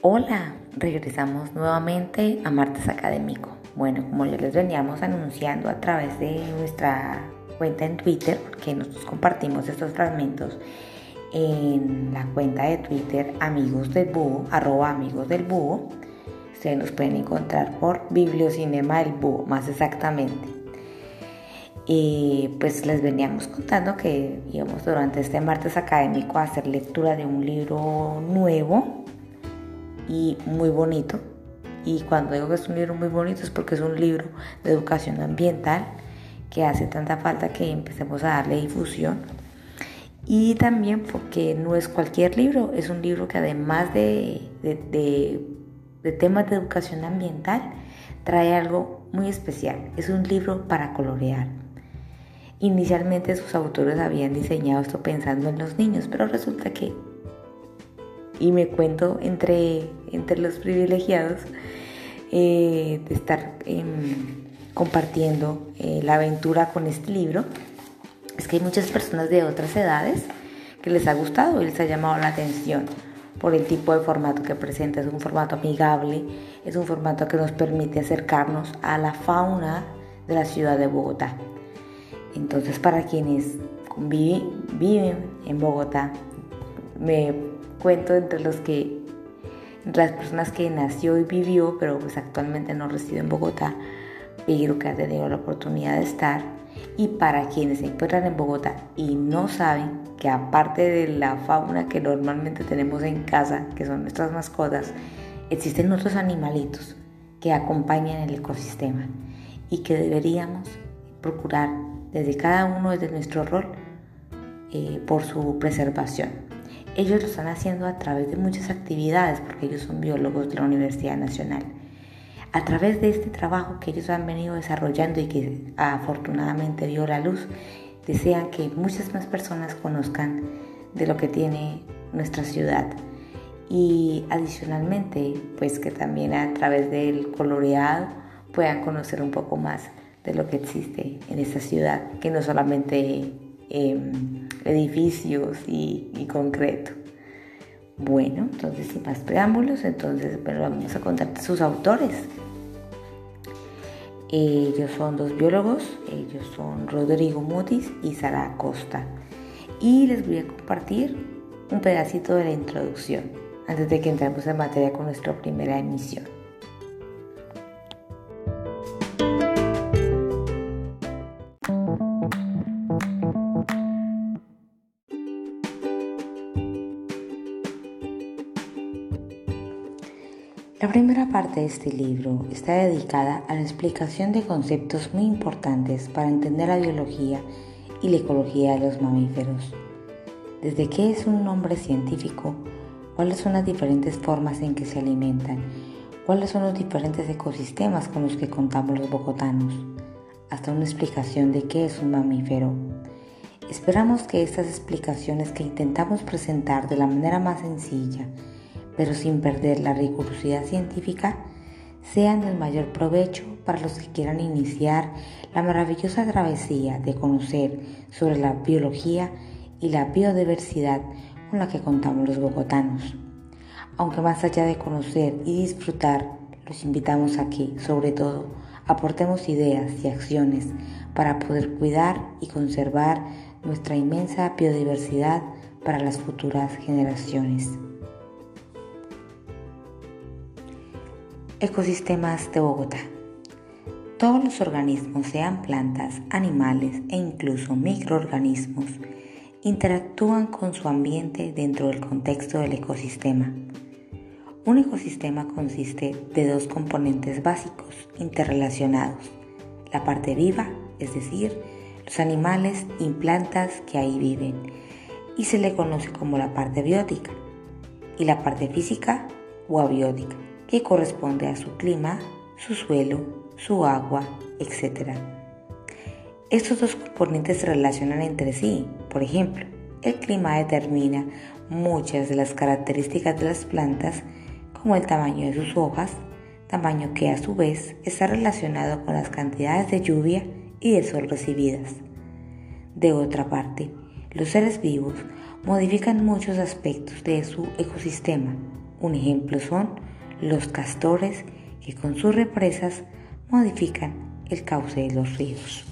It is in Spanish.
Hola, regresamos nuevamente a Martes Académico. Bueno, como ya les veníamos anunciando a través de nuestra cuenta en Twitter, porque nosotros compartimos estos fragmentos en la cuenta de Twitter Amigos del Búho, arroba Amigos del Búho. Ustedes nos pueden encontrar por Bibliocinema del Búho, más exactamente. Y pues les veníamos contando que íbamos durante este martes académico a hacer lectura de un libro nuevo y muy bonito. Y cuando digo que es un libro muy bonito es porque es un libro de educación ambiental que hace tanta falta que empecemos a darle difusión. Y también porque no es cualquier libro, es un libro que además de, de temas de educación ambiental, trae algo muy especial. Es un libro para colorear. Inicialmente sus autores habían diseñado esto pensando en los niños, pero resulta que, y me cuento entre, entre los privilegiados, eh, de estar em, compartiendo eh, la aventura con este libro, es que hay muchas personas de otras edades que les ha gustado y les ha llamado la atención por el tipo de formato que presenta. Es un formato amigable, es un formato que nos permite acercarnos a la fauna de la ciudad de Bogotá. Entonces, para quienes viven en Bogotá, me cuento entre los que las personas que nació y vivió, pero pues actualmente no reside en Bogotá, pero que ha tenido la oportunidad de estar. Y para quienes se encuentran en Bogotá y no saben que aparte de la fauna que normalmente tenemos en casa, que son nuestras mascotas, existen otros animalitos que acompañan el ecosistema y que deberíamos procurar desde cada uno desde nuestro rol eh, por su preservación. Ellos lo están haciendo a través de muchas actividades porque ellos son biólogos de la Universidad Nacional. A través de este trabajo que ellos han venido desarrollando y que afortunadamente vio la luz, desean que muchas más personas conozcan de lo que tiene nuestra ciudad y adicionalmente pues que también a través del coloreado puedan conocer un poco más de lo que existe en esta ciudad, que no solamente em, edificios y, concreto. Bueno, entonces sin más preámbulos, entonces vamos a contar sus autores. Ellos son dos biólogos, ellos son Rodrigo Mutis y Sara Costa. Y les voy a compartir un pedacito de la introducción antes de que entremos en materia con nuestra primera emisión. La primera parte de este libro está dedicada a la explicación de conceptos muy importantes para entender la biología y la ecología de los mamíferos. Desde qué es un nombre científico, cuáles son las diferentes formas en que se alimentan, cuáles son los diferentes ecosistemas con los que contamos los bogotanos, hasta una explicación de qué es un mamífero. Esperamos que estas explicaciones que intentamos presentar de la manera más sencilla pero sin perder la rigurosidad científica, sean del mayor provecho para los que quieran iniciar la maravillosa travesía de conocer sobre la biología y la biodiversidad con la que contamos los bogotanos. Aunque más allá de conocer y disfrutar, los invitamos a que, sobre todo, aportemos ideas y acciones para poder cuidar y conservar nuestra inmensa biodiversidad para las futuras generaciones. Ecosistemas de Bogotá. Todos los organismos, sean plantas, animales e incluso microorganismos, interactúan con su ambiente dentro del contexto del ecosistema. Un ecosistema consiste de dos componentes básicos interrelacionados, la parte viva, es decir, los animales y plantas que ahí viven, y se le conoce como la parte biótica, y la parte física o abiótica que corresponde a su clima, su suelo, su agua, etc. Estos dos componentes se relacionan entre sí. Por ejemplo, el clima determina muchas de las características de las plantas, como el tamaño de sus hojas, tamaño que a su vez está relacionado con las cantidades de lluvia y de sol recibidas. De otra parte, los seres vivos modifican muchos aspectos de su ecosistema, Un ejemplo son los castores que con sus represas modifican el cauce de los ríos.